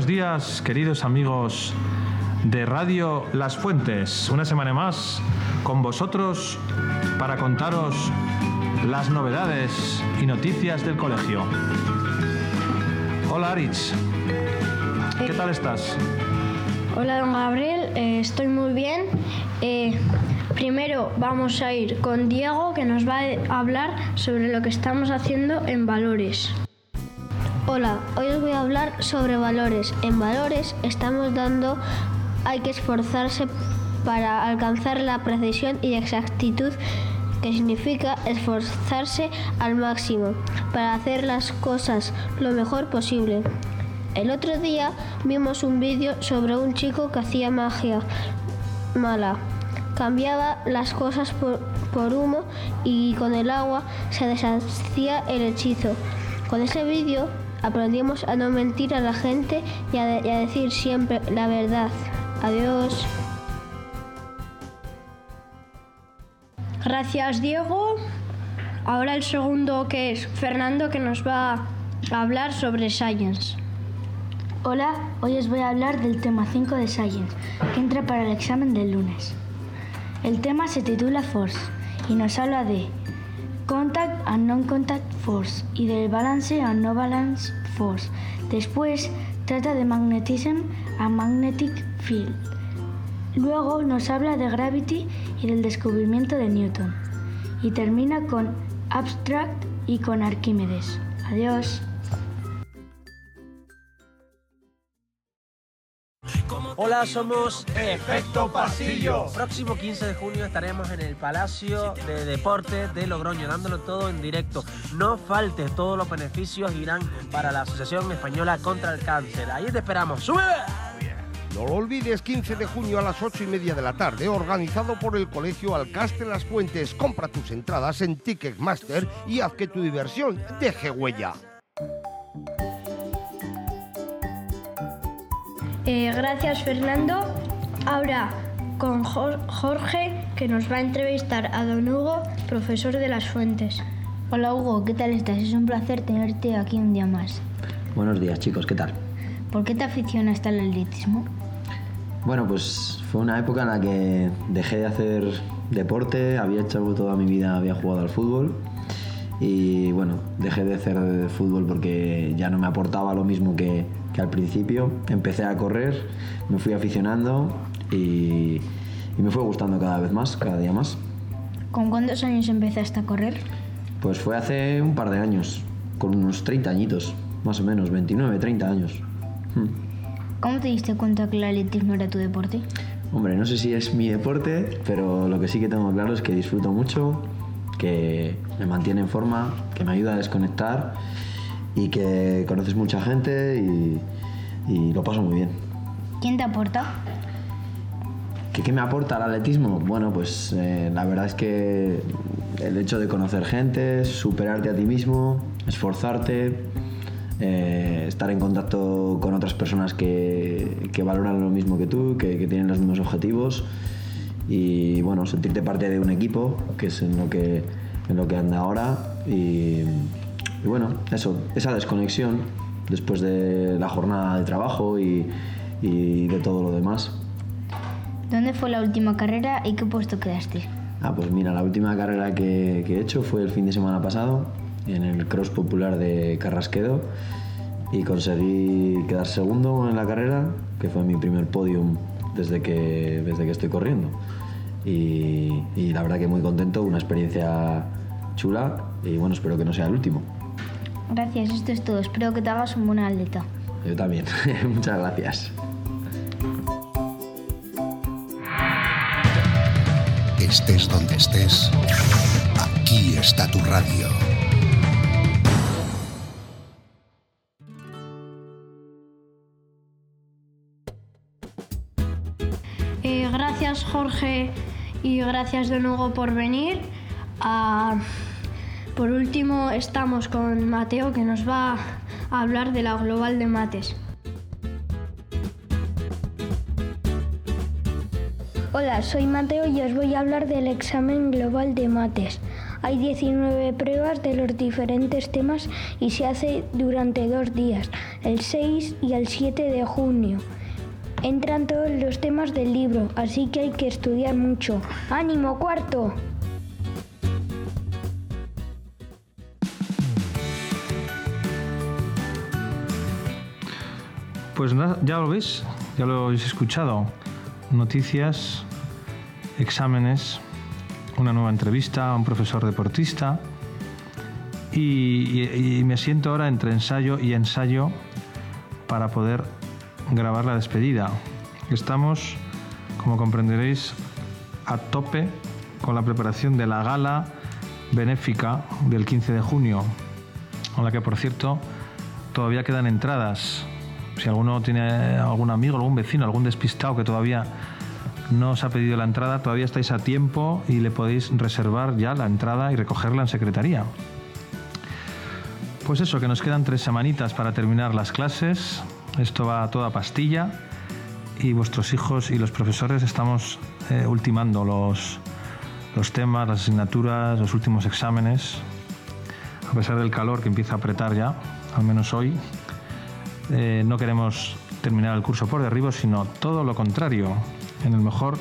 buenos días, queridos amigos de Radio Las Fuentes. Una semana más con vosotros para contaros las novedades y noticias del colegio. Hola Aritz, ¿qué tal estás? Hola, don Gabriel, eh, estoy muy bien. Eh, primero vamos a ir con Diego que nos va a hablar sobre lo que estamos haciendo en valores. Hola, hoy os voy a hablar sobre valores. En valores estamos dando, hay que esforzarse para alcanzar la precisión y exactitud que significa esforzarse al máximo para hacer las cosas lo mejor posible. El otro día vimos un vídeo sobre un chico que hacía magia mala. Cambiaba las cosas por, por humo y con el agua se deshacía el hechizo. Con ese vídeo aprendimos a no mentir a la gente y a, de- y a decir siempre la verdad. Adiós. Gracias, Diego. Ahora el segundo que es Fernando que nos va a hablar sobre Science. Hola, hoy os voy a hablar del tema 5 de Science, que entra para el examen del lunes. El tema se titula Force y nos habla de Contact and Non-Contact Force y del Balance and No Balance Force. Después trata de Magnetism and Magnetic Field. Luego nos habla de Gravity y del descubrimiento de Newton. Y termina con Abstract y con Arquímedes. Adiós. Hola, somos Efecto Pasillo. Próximo 15 de junio estaremos en el Palacio de Deportes de Logroño, dándolo todo en directo. No faltes, todos los beneficios irán para la Asociación Española contra el Cáncer. Ahí te esperamos. ¡Sube! No lo olvides, 15 de junio a las 8 y media de la tarde, organizado por el Colegio Alcaste Las Fuentes. Compra tus entradas en Ticketmaster y haz que tu diversión deje huella. Eh, gracias, Fernando. Ahora con Jor- Jorge que nos va a entrevistar a don Hugo, profesor de las fuentes. Hola Hugo, ¿qué tal estás? Es un placer tenerte aquí un día más. Buenos días chicos, ¿qué tal? ¿Por qué te aficionaste al atletismo? Bueno, pues fue una época en la que dejé de hacer deporte, había hecho toda mi vida, había jugado al fútbol y bueno, dejé de hacer fútbol porque ya no me aportaba lo mismo que, que al principio. Empecé a correr, me fui aficionando y, y me fue gustando cada vez más, cada día más. ¿Con cuántos años empezaste a correr? Pues fue hace un par de años, con unos 30 añitos, más o menos, 29, 30 años. Hmm. ¿Cómo te diste cuenta que el atletismo era tu deporte? Hombre, no sé si es mi deporte, pero lo que sí que tengo claro es que disfruto mucho, que me mantiene en forma, que me ayuda a desconectar y que conoces mucha gente y, y lo paso muy bien. ¿Quién te aporta? ¿Qué, qué me aporta el atletismo? Bueno, pues eh, la verdad es que el hecho de conocer gente, superarte a ti mismo, esforzarte, eh, estar en contacto con otras personas que, que valoran lo mismo que tú, que, que tienen los mismos objetivos y bueno, sentirte parte de un equipo, que es en lo que, en lo que anda ahora y, y bueno, eso, esa desconexión después de la jornada de trabajo y, y de todo lo demás. ¿Dónde fue la última carrera y qué puesto quedaste? Ah, pues mira, la última carrera que, que he hecho fue el fin de semana pasado en el Cross Popular de Carrasquedo y conseguí quedar segundo en la carrera, que fue mi primer podium desde que, desde que estoy corriendo. Y, y la verdad que muy contento, una experiencia chula y bueno, espero que no sea el último. Gracias, esto es todo. Espero que te hagas un buen atleta. Yo también, muchas gracias. Estés donde estés, aquí está tu radio. Gracias, Jorge, y gracias, don Hugo, por venir. Ah, por último, estamos con Mateo que nos va a hablar de la Global de Mates. Hola, soy Mateo y os voy a hablar del examen global de mates. Hay 19 pruebas de los diferentes temas y se hace durante dos días, el 6 y el 7 de junio. Entran todos los temas del libro, así que hay que estudiar mucho. ¡Ánimo, cuarto! Pues ya lo veis, ya lo habéis escuchado. Noticias, exámenes, una nueva entrevista a un profesor deportista. Y- y me siento ahora entre ensayo y ensayo para poder grabar la despedida. Estamos, como comprenderéis, a tope con la preparación de la gala benéfica del 15 de junio, a la que, por cierto, todavía quedan entradas. Si alguno tiene algún amigo, algún vecino, algún despistado que todavía no os ha pedido la entrada, todavía estáis a tiempo y le podéis reservar ya la entrada y recogerla en secretaría. Pues eso, que nos quedan tres semanitas para terminar las clases. Esto va a toda pastilla y vuestros hijos y los profesores estamos eh, ultimando los, los temas, las asignaturas, los últimos exámenes. A pesar del calor que empieza a apretar ya, al menos hoy, eh, no queremos terminar el curso por derribo, sino todo lo contrario, en el mejor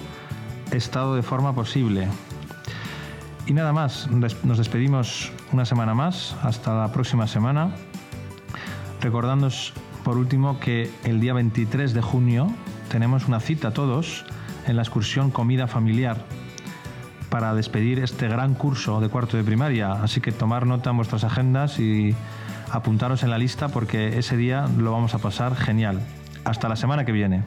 estado de forma posible. Y nada más, nos despedimos una semana más, hasta la próxima semana, recordándoos por último que el día 23 de junio tenemos una cita todos en la excursión Comida Familiar para despedir este gran curso de cuarto de primaria. Así que tomar nota en vuestras agendas y apuntaros en la lista porque ese día lo vamos a pasar genial. Hasta la semana que viene.